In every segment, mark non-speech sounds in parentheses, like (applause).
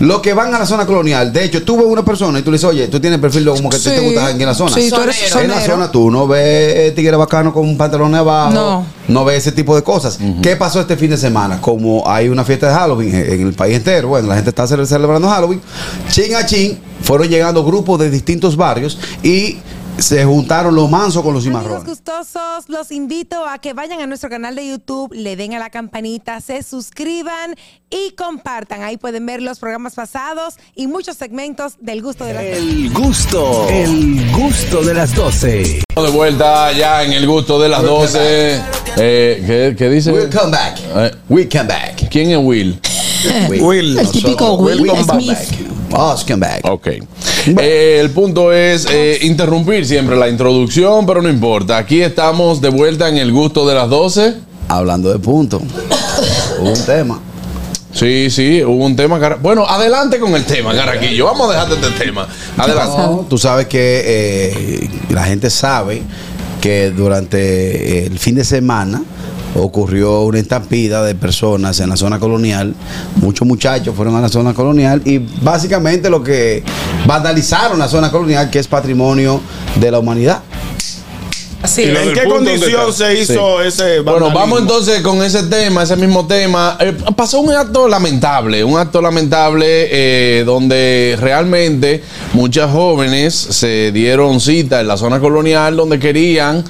Los que van a la zona colonial, de hecho, tú ves una persona y tú le dices, oye, tú tienes perfil de como que te- te Sí. gusta en la zona. Sí, tú eres en la zona tú no ves eh, tigre bacano con un pantalón abajo, No. no ves ese tipo de cosas. ¿Qué pasó este fin de semana? Como hay una fiesta de Halloween en, el país entero, bueno, la gente está cele- celebrando Halloween, chin a chin, fueron llegando grupos de distintos barrios y se juntaron los mansos con los Amigos cimarrones. gustosos, los invito a que vayan a nuestro canal de YouTube, le den a la campanita, se suscriban y compartan. Ahí pueden ver los programas pasados y muchos segmentos del gusto de las El gusto, el gusto de las 12. De vuelta ya en el gusto de las 12. Eh, ¿qué, qué dice? We'll come back. Eh. We come back. ¿Quién es Will? Will. El típico Will Will come Smith. back. Us come back. Ok. Eh, el punto es eh, interrumpir siempre la introducción, pero no importa. Aquí estamos de vuelta en el gusto de las 12. Hablando de punto. Hubo un tema. Sí, sí, hubo un tema. Bueno, adelante con el tema, Caraquillo. Vamos a dejarte este tema. Adelante. No, tú sabes que eh, la gente sabe que durante el fin de semana ocurrió una estampida de personas en la zona colonial. Muchos muchachos fueron a la zona colonial y básicamente lo que vandalizaron la zona colonial, que es patrimonio de la humanidad. Así ¿En qué condición se hizo ese Bueno, vandalismo? vamos entonces con ese tema, ese mismo tema. Eh, pasó un acto lamentable, un acto lamentable eh, donde realmente muchas jóvenes se dieron cita en la zona colonial donde querían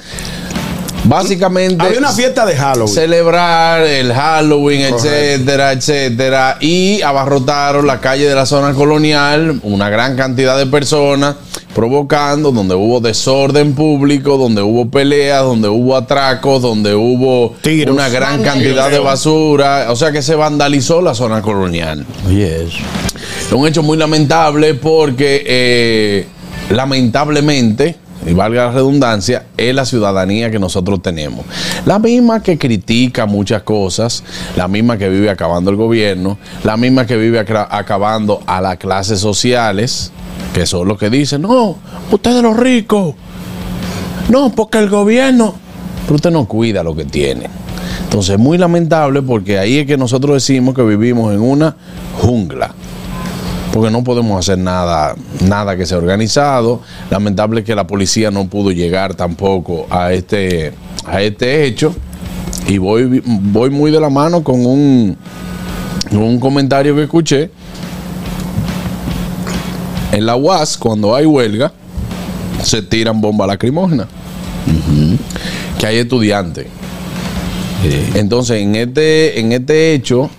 básicamente Había una fiesta de Halloween. celebrar el Halloween, etcétera, etcétera, y abarrotaron la calle de la zona colonial, una gran cantidad de personas, provocando, donde hubo desorden público, donde hubo peleas, donde hubo atracos, donde hubo Tiros. una gran cantidad de basura, o sea que se vandalizó la zona colonial. Es un hecho muy lamentable porque eh, lamentablemente, y valga la redundancia, es la ciudadanía que nosotros tenemos. La misma que critica muchas cosas, la misma que vive acabando el gobierno, la misma que vive acabando a las clases sociales, que son los que dicen, no, ustedes los ricos, no, porque el gobierno, pero usted no cuida lo que tiene. Entonces es muy lamentable porque ahí es que nosotros decimos que vivimos en una jungla. Porque no podemos hacer nada, nada que sea organizado. Lamentable que la policía no pudo llegar tampoco a este, a este hecho. Y voy, voy muy de la mano con un, un comentario que escuché. En la UAS, cuando hay huelga, se tiran bombas lacrimógenas. Que hay estudiantes. Entonces, en este, en este hecho,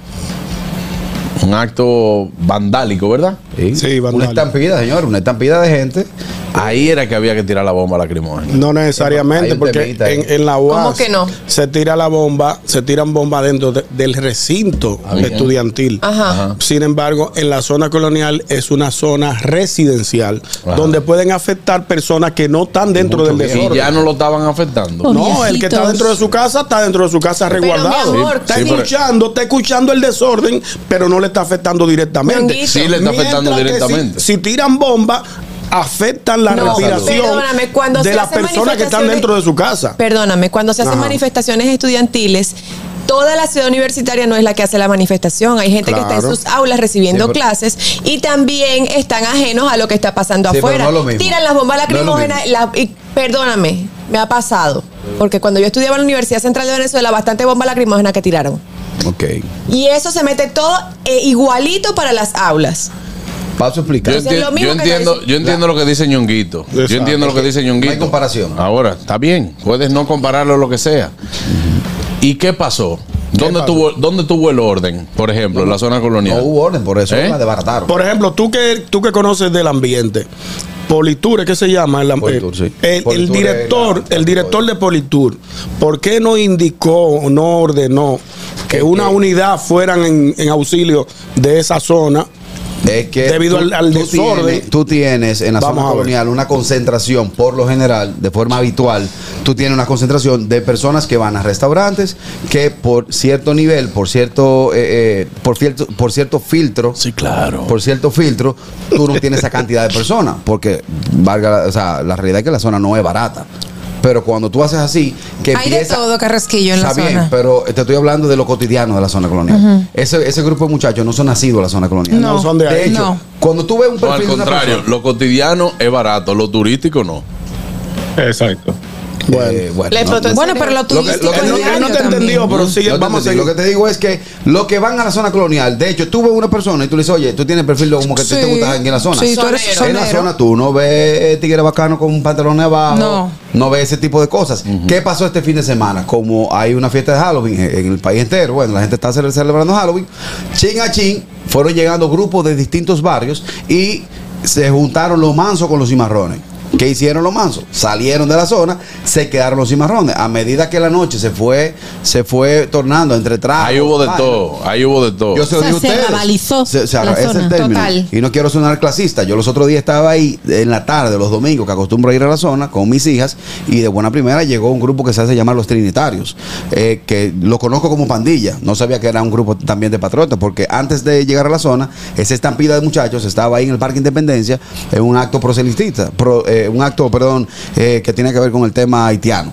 un acto vandálico, ¿verdad? Sí, una vandálico. estampida, señor, una estampida de gente. Ahí era que había que tirar la bomba lacrimógena. No necesariamente, porque en, en la UAS ¿Cómo que no? se tira la bomba, se tiran bombas dentro de- del recinto Ah, estudiantil. Ajá. Sin embargo, en la zona colonial es una zona residencial Ajá. donde pueden afectar personas que no están dentro Mucho del bien. Y desorden. ya no lo estaban afectando. No, el que está dentro de su casa está dentro de su casa Pero, mi resguardado. amor, está Sí, pero- escuchando, está escuchando el desorden, pero no le está afectando directamente. Sí, le está afectando Mientras directamente. Si, si tiran bombas, afectan la No, respiración cuando de las personas que están dentro de su casa. Perdóname, cuando se hacen Ajá. manifestaciones estudiantiles, toda la ciudad universitaria no es la que hace la manifestación. Hay gente que está en sus aulas recibiendo Sí, pero- clases y también están ajenos a lo que está pasando Sí, afuera. no. Tiran las bombas No lacrimógenas. la- y, perdóname, me ha pasado. Porque cuando yo estudiaba en la Universidad Central de Venezuela, bastante bomba lacrimógena que tiraron. Ok. Y eso se mete todo eh, igualito para las aulas. Paso a explicar. Yo, enti- entiendo, yo entiendo lo que dice Ñonguito. Yo entiendo lo que dice Ñonguito. No hay comparación. Ahora, está bien. Puedes no compararlo a lo que sea. ¿Y qué pasó? ¿Dónde? Tuvo, ¿Dónde tuvo el orden, por ejemplo, en la zona colonial? No hubo orden, por eso ¿Eh? la desbarataron. Por ejemplo, tú que, tú que conoces del ambiente, Politur, ¿qué se llama? El, Politur, sí. el- director, la- el director de Politur, ¿por qué no indicó, no ordenó que una unidad fueran en, en auxilio de esa zona? Es que Debido al- al desorden. Tienes, tú tienes en la Vamos zona colonial una concentración, por lo general, de forma habitual, tú tienes una concentración de personas que van a restaurantes que por cierto nivel, por cierto, eh, eh, por, cierto por cierto filtro, Sí, claro. por cierto filtro, tú no tienes esa cantidad de personas, porque valga, o sea, la realidad es que la zona no es barata. Pero cuando tú haces así, que Hay de todo, Carrasquillo, en la Está bien, zona. pero te estoy hablando de lo cotidiano de la zona colonial. ese, ese grupo de muchachos no son nacidos de la zona colonial. No, No son de ahí. hecho, No. cuando tú ves un No, perfil al de una contrario, persona- lo cotidiano es barato, lo turístico no. Exacto. Bueno. Eh, bueno, no- no- el Bueno, pero lo Lo que- lo no- te también. entendió, pero sigue, No te vamos a seguir. Lo que te digo es que los que van a la zona colonial, de hecho, tú ves una persona y tú le dices, oye, tú tienes perfil como que ti te Sí. gusta en la zona. Sí, tú eres Sonero. En la zona tú no ves tigre bacano con pantalones abajo, No. no ves ese tipo de cosas. ¿Qué pasó este fin de semana? Como hay una fiesta de Halloween en el país entero, bueno, la gente está cele- celebrando Halloween, chin a chin, fueron llegando grupos de distintos barrios y se juntaron los mansos con los cimarrones. ¿Qué hicieron los mansos? Salieron de la zona, se quedaron los cimarrones. A medida que la noche se fue, se fue tornando entre tragos. Ahí hubo de todo, ahí hubo de todo. yo se lo O sea, digo a se ustedes. rabalizó Se- se- la ese es el término. Total. Y no quiero sonar clasista. Yo los otros días estaba ahí en la tarde, los domingos, que acostumbro a ir a la zona con mis hijas. Y de buena primera llegó un grupo que se hace llamar los Trinitarios. eh, que lo conozco como pandilla. No sabía que era un grupo también de patriotas. Porque antes de llegar a la zona, esa estampida de muchachos estaba ahí en el Parque Independencia en un acto proselitista. pro- eh, un acto, perdón, eh, que tiene que ver con el tema haitiano.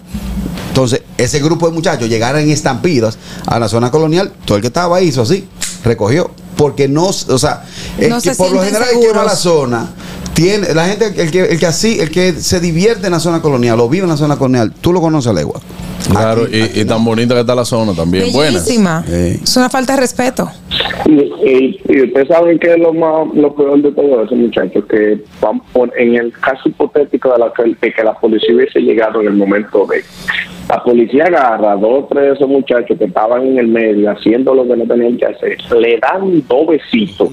Entonces, ese grupo de muchachos llegaron en estampidas a la zona colonial, todo el que estaba ahí hizo así, recogió. Porque no, o sea, No que se por lo general el que va a la zona, tiene, la gente, el que, el que así, el que se divierte en la zona colonial o vive en la zona colonial, tú lo conoces a legua. Claro, Aquí- y, aquí y no. tan bonita que está la zona también. Buenas. Bellísima. Sí. Es una falta de respeto. Y, y, y ustedes saben que es lo más lo peor de todo eso, muchachos, que van por- en el caso hipotético de, la, que- de que la policía hubiese llegado en el momento de la policía agarra a dos o tres de esos muchachos que estaban en el medio haciendo lo que no tenían que hacer, le dan dos besitos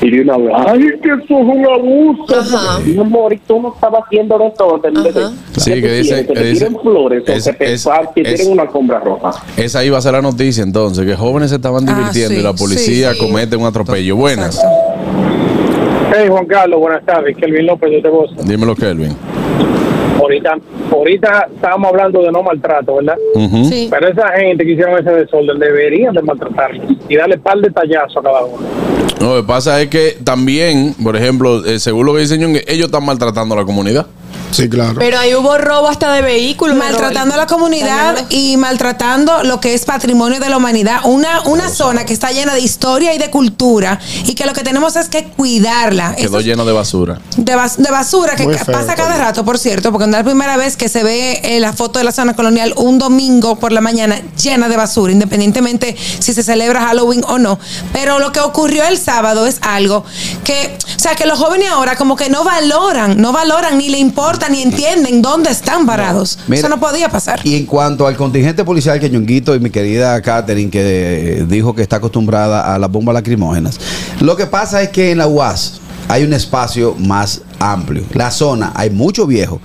y de una vez, ay, que eso es un abuso. Ajá. Mi amor, y tú no estabas haciendo de todo. Te, te- Ajá. Sí, ¿qué que tú dice- quieres? que que te tiren flores o es- que te es- que es- tiren una alfombra roja. Esa iba a ser la noticia entonces, que jóvenes se estaban Ah, divirtiendo sí, y la policía sí, sí. comete un atropello. Buenas. Hey, Juan Carlos, buenas tardes. Kelvin López de Tegosa. Dímelo, Kelvin. Ahorita, ahorita estábamos hablando de no maltrato, ¿verdad? Sí. Pero esa gente que hicieron ese desorden deberían de maltratarlos y darle par de tallazos a cada uno. No, lo que pasa es que también, por ejemplo, eh, según lo que dice Ñongue, ellos están maltratando a la comunidad. Sí, claro. Pero ahí hubo robo hasta de vehículos. maltratando a la comunidad y maltratando lo que es patrimonio de la humanidad. Una, una zona que está llena de historia y de cultura y que lo que tenemos es que cuidarla. Quedó Eso- lleno de basura. de, bas- de basura que Muy ca- feo, pasa cada rato, por cierto, porque no es la primera vez que se ve eh, la foto de la zona colonial un domingo por la mañana llena de basura, independientemente si se celebra Halloween o no. Pero lo que ocurrió el sábado es algo que, o sea, que los jóvenes ahora como que no valoran, no valoran ni le importa ni entienden dónde están parados. Mira, Eso no podía pasar. Y en cuanto al contingente policial que Ñonguito y mi querida Catherine, que eh, dijo que está acostumbrada a las bombas lacrimógenas, lo que pasa es que en la UAS hay un espacio más amplio. La zona, hay mucho viejo,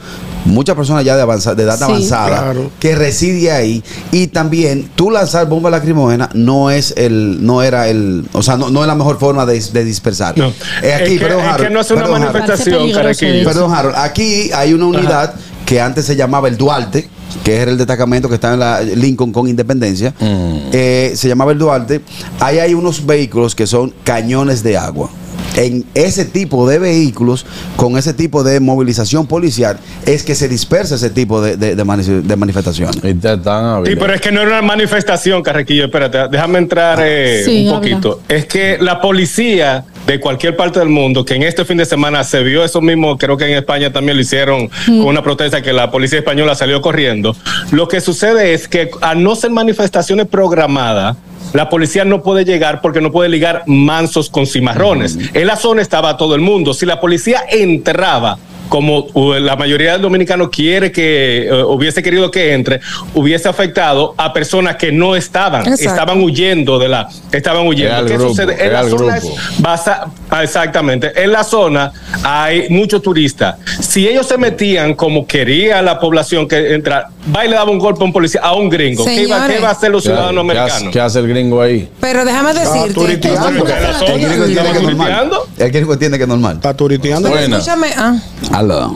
muchas personas ya de, avanza- de edad Sí. avanzada Claro. que reside ahí. Y también tú lanzar bombas lacrimógenas no es el, no era el, o sea, no, no es la mejor forma de, de dispersar. No. Eh, aquí, es, que, perdón, es que Harold, no es una perdón, manifestación. Perdón, Harold. Aquí hay una unidad que antes se llamaba el Duarte, que era el destacamento que está en la Lincoln con Independencia. Eh, se llamaba el Duarte. Ahí hay unos vehículos que son cañones de agua. En ese tipo de vehículos, con ese tipo de movilización policial, es que se dispersa ese tipo de, de- de mani- de manifestaciones. Sí, pero es que no era una manifestación, Carrequillo. Espérate, déjame entrar eh, Sí, un habla. poquito. Es que la policía de cualquier parte del mundo, que en este fin de semana se vio eso mismo, creo que en España también lo hicieron con una protesta que la policía española salió corriendo. Lo que sucede es que a no ser manifestaciones programadas, la policía no puede llegar porque no puede ligar mansos con cimarrones. En la zona estaba todo el mundo. Si la policía entraba como uh, la mayoría del dominicano quiere que eh, hubiese querido que entre, hubiese afectado a personas que no estaban, Exacto. estaban huyendo de la, estaban huyendo. Era el ¿Qué grupo, sucede? En era la el zona es basa- ah, exactamente, en la zona hay muchos turistas. Si ellos se metían como quería la población que entra, va y le daba un golpe a un policía, a un gringo. ¿Qué iba, qué iba a hacer los ¿Qué, ciudadanos hace- americanos? qué hace el gringo ahí? Pero déjame decirte. en la zona El gringo entiende que es estaban normal. turiteando. El gringo entiende que es normal. Está turiteando. Pero Buena. escúchame, ah, Aló.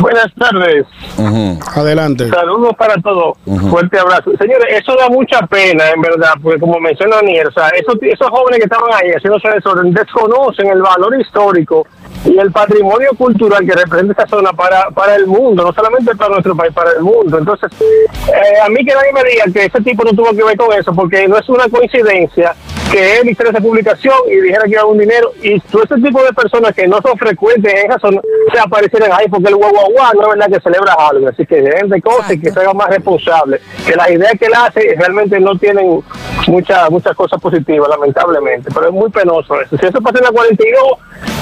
Buenas tardes. Adelante. Saludos para todos. Fuerte abrazo. Señores, eso da mucha pena, en verdad, porque como menciona Aniel, o sea, esos, esos jóvenes que estaban ahí haciéndose desorden desconocen el valor histórico y el patrimonio cultural que representa esa zona para, para el mundo, no solamente para nuestro país, para el mundo. Entonces, eh, a mí que nadie me diga que ese tipo no tuvo que ver con eso, porque no es una coincidencia que él hiciera esa publicación y dijera que iba un dinero y todo ese tipo de personas que no son frecuentes en esa zona se aparecieran ahí porque el guau guau guau no es verdad que celebra algo. Así que de cosas y que se hagan más responsables que las ideas que él hace realmente no tienen muchas muchas cosas positivas lamentablemente pero es muy penoso eso. Si eso pasa en la 42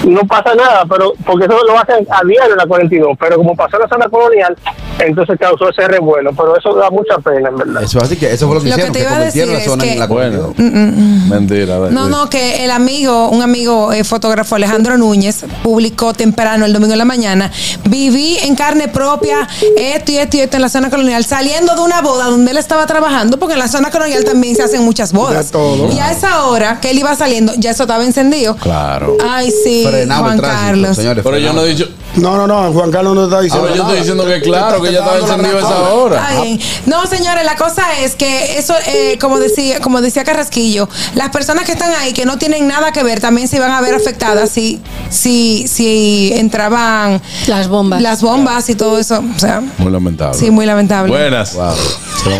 no pasa nada pero porque eso lo hacen a diario en la 42 pero como pasó en la zona colonial entonces causó ese revuelo pero eso da mucha pena en verdad Eso así que eso fue lo que Lo que hicieron, te que iba a convirtieron la decir zona es en la que- Bueno, comunidad. mentira. de- No, no, que el amigo, un amigo eh, fotógrafo, Alejandro Núñez, publicó temprano el domingo en la mañana. Viví en carne propia esto y esto y esto en la zona colonial, saliendo de una boda donde él estaba trabajando, porque en la zona colonial también se hacen muchas bodas. Todo. Y a esa hora que él iba saliendo, ya eso estaba encendido. Claro. Ay, sí, Frenado Juan tránsito, Carlos. señores. Pero yo no he dicho. No, no, no, Juan Carlos no está diciendo Ahora yo estoy diciendo que claro, que ya estaba encendido esa hora. Está bien. No, señores, la cosa es que eso, eh, como decía, como decía Carrasquillo, las personas que están ahí que no tienen nada que ver también se iban a ver afectadas si, si, si entraban Las bombas. las bombas y todo eso. O sea, Muy lamentable. sí, muy lamentable. Buenas. Wow.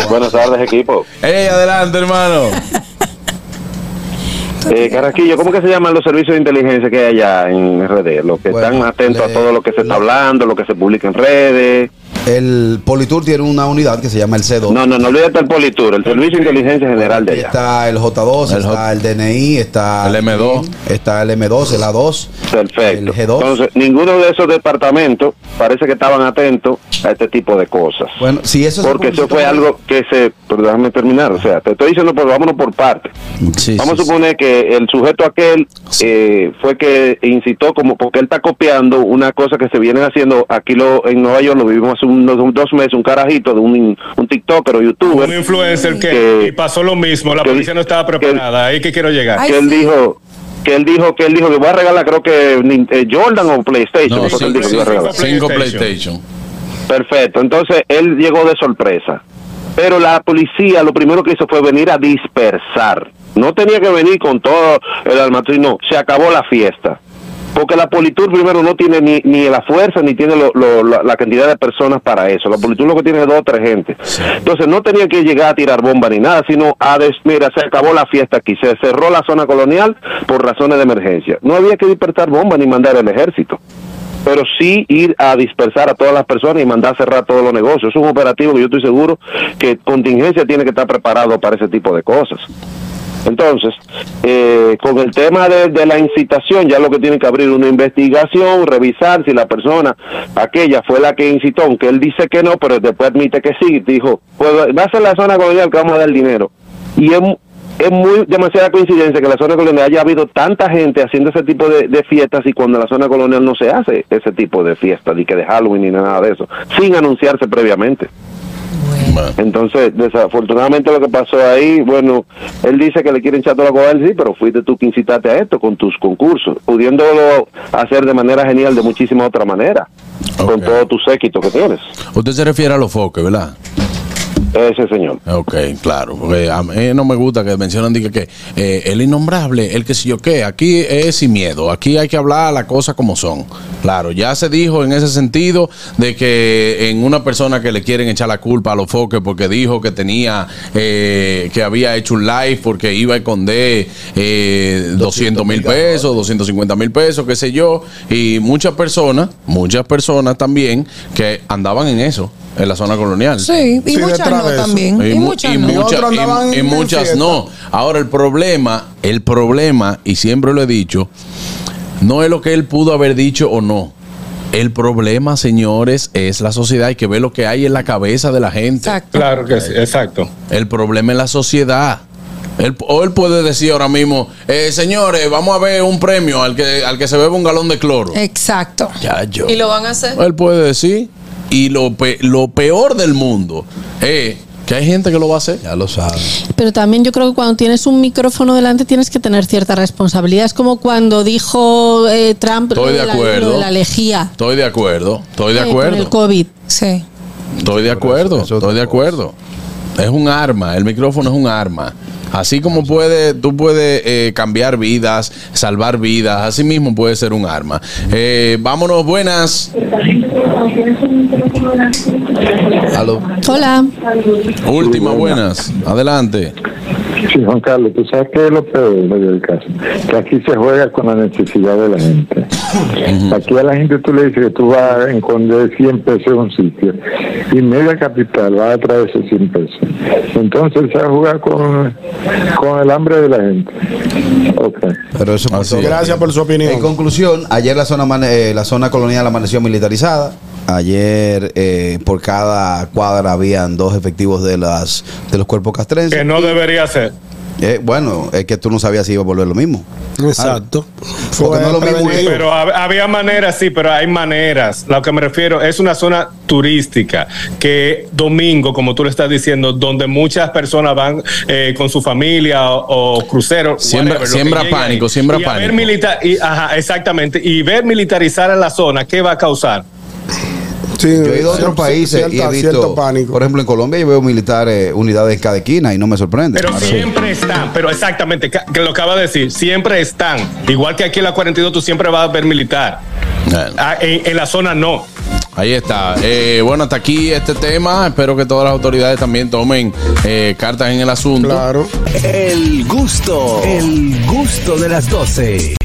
Buenas tardes, equipo. Ey, adelante, hermano. (laughs) Eh, Carraquillo, ¿cómo que se llaman los servicios de inteligencia que hay allá en RD? Los que Bueno, están atentos le- a todo lo que se está hablando, lo que se publica en redes. El Politur tiene una unidad que se llama el C2. No, no, no olvídate el Politur, el Servicio de Inteligencia General de allá. Está el J2, El está J- el DNI, está El M2. está el M2, el A2, Perfecto. el G2. Entonces, ninguno de esos departamentos parece que estaban atentos a este tipo de cosas. bueno, si eso Porque eso fue algo que se... Pero déjame terminar, o sea, te estoy diciendo, pues vámonos por partes. Sí, Vamos sí, a suponer que el sujeto aquel eh, fue que incitó como porque él está copiando una cosa que se viene haciendo aquí lo en Nueva York lo vivimos hace unos dos meses un carajito de un, un TikToker o Un YouTuber influencer que, Que- y pasó lo mismo, la que- policía no estaba preparada, ahí que quiero llegar. Que él dijo que él dijo que él dijo que va a regalar creo que eh, Jordan o PlayStation No, él cinco, dijo que iba a regalar. cinco PlayStation. Perfecto, entonces él llegó de sorpresa. Pero la policía lo primero que hizo fue venir a dispersar. No tenía que venir con todo el armatorio, no, se acabó la fiesta. Porque la Politur primero no tiene ni, ni la fuerza ni tiene lo- lo- la, la cantidad de personas para eso. La Politur lo que tiene es dos o tres gente. Entonces no tenía que llegar a tirar bomba ni nada, sino a des, mira, se acabó la fiesta aquí, se cerró la zona colonial por razones de emergencia. No había que dispersar bomba ni mandar el ejército pero sí ir a dispersar a todas las personas y mandar a cerrar todos los negocios. Es un operativo que yo estoy seguro que contingencia tiene que estar preparado para ese tipo de cosas. Entonces, eh, con el tema de, de la incitación, ya lo que tiene que abrir una investigación, revisar si la persona, aquella fue la que incitó, aunque él dice que no, pero después admite que sí, dijo, pues va a ser la zona colonial que vamos a dar dinero. Y es, es muy demasiada coincidencia que en la zona colonial haya habido tanta gente haciendo ese tipo de, de fiestas y cuando en la zona colonial no se hace ese tipo de fiestas, ni que de Halloween ni nada de eso, sin anunciarse previamente. Bueno. Entonces, desafortunadamente lo que pasó ahí, bueno, él dice que le quieren echar toda la coba a él, sí, pero fuiste tú que incitaste a esto con tus concursos, pudiéndolo hacer de manera genial de muchísima otra manera, con todo tu séquito que tienes. Usted se refiere a los foques, ¿verdad? Ese señor. Ok, claro, porque a mí no me gusta que mencionan diga, que eh, el innombrable, el que si yo qué, aquí es sin miedo, aquí hay que hablar las cosas como son. Claro, ya se dijo en ese sentido de que en una persona que le quieren echar la culpa a los foques porque dijo que tenía, eh, que había hecho un live porque iba a esconder eh, 200 mil pesos, 250 mil pesos, qué sé yo, y muchas personas, muchas personas también que andaban en eso, en la zona colonial. Sí, y Sí, muchas no también. Y, mu- muchas y no. mu- muchas- y- muchas no. Ahora el problema, el problema, y siempre lo he dicho, no es lo que él pudo haber dicho o no. El problema, señores, es la sociedad. Hay que ver lo que hay en la cabeza de la gente. Exacto. Claro que sí, exacto. El problema es la sociedad. Él, o él puede decir ahora mismo, eh, señores, vamos a ver un premio al que, al que se bebe un galón de cloro. Exacto. Ya yo. Y lo van a hacer. Él puede decir. Y lo, pe- lo peor del mundo es que hay gente que lo va a hacer. Ya lo saben. Pero también yo creo que cuando tienes un micrófono delante tienes que tener cierta responsabilidad. Es como cuando dijo eh, Trump Estoy de la- acuerdo. lo de la lejía. Estoy de acuerdo. Estoy de eh, con el acuerdo. COVID. Sí. Estoy de acuerdo. Estoy de acuerdo. Es un arma. El micrófono es un arma. Así como puede, tú puedes eh, cambiar vidas, salvar vidas, así mismo puede ser un arma. Eh, vámonos, buenas. Aló. Hola. Última, buenas. Adelante. Sí, Juan Carlos, tú sabes que es lo peor del caso, que aquí se juega con la necesidad de la gente. Aquí a la gente tú le dices que tú vas a esconder 100 pesos en un sitio y media capital va a traer esos 100 pesos. Entonces se va a jugar con, con el hambre de la gente. Ok. Pero eso. Gracias por su opinión. En conclusión, ayer la zona, eh, la zona colonial amaneció militarizada. Ayer eh, por cada cuadra habían dos efectivos de las de los cuerpos castrenses. Que no debería ser. Eh, bueno, es que tú no sabías si iba a volver lo mismo. Exacto. Porque no lo mismo Pero hab- había maneras, sí, pero hay maneras. Lo que me refiero es una zona turística que domingo, como tú le estás diciendo, donde muchas personas van eh, con su familia o, o crucero. Siembra- whatever, siembra pánico, ahí. siembra y a ver pánico. milita- y, ajá, exactamente. Y ver militarizar en la zona, ¿qué va a causar? Sí, Yo he ido a otros países y he visto, cierto pánico. por ejemplo, en Colombia yo veo militares, unidades en cada esquina y no me sorprende. Pero siempre están, pero exactamente, que lo acaba de decir, siempre están. Igual que aquí en la 42 tú siempre vas a ver militar. Ah, en, en la zona no. Ahí está. Eh, bueno, hasta aquí este tema. Espero que todas las autoridades también tomen eh, cartas en el asunto. Claro. El gusto, el gusto de las 12.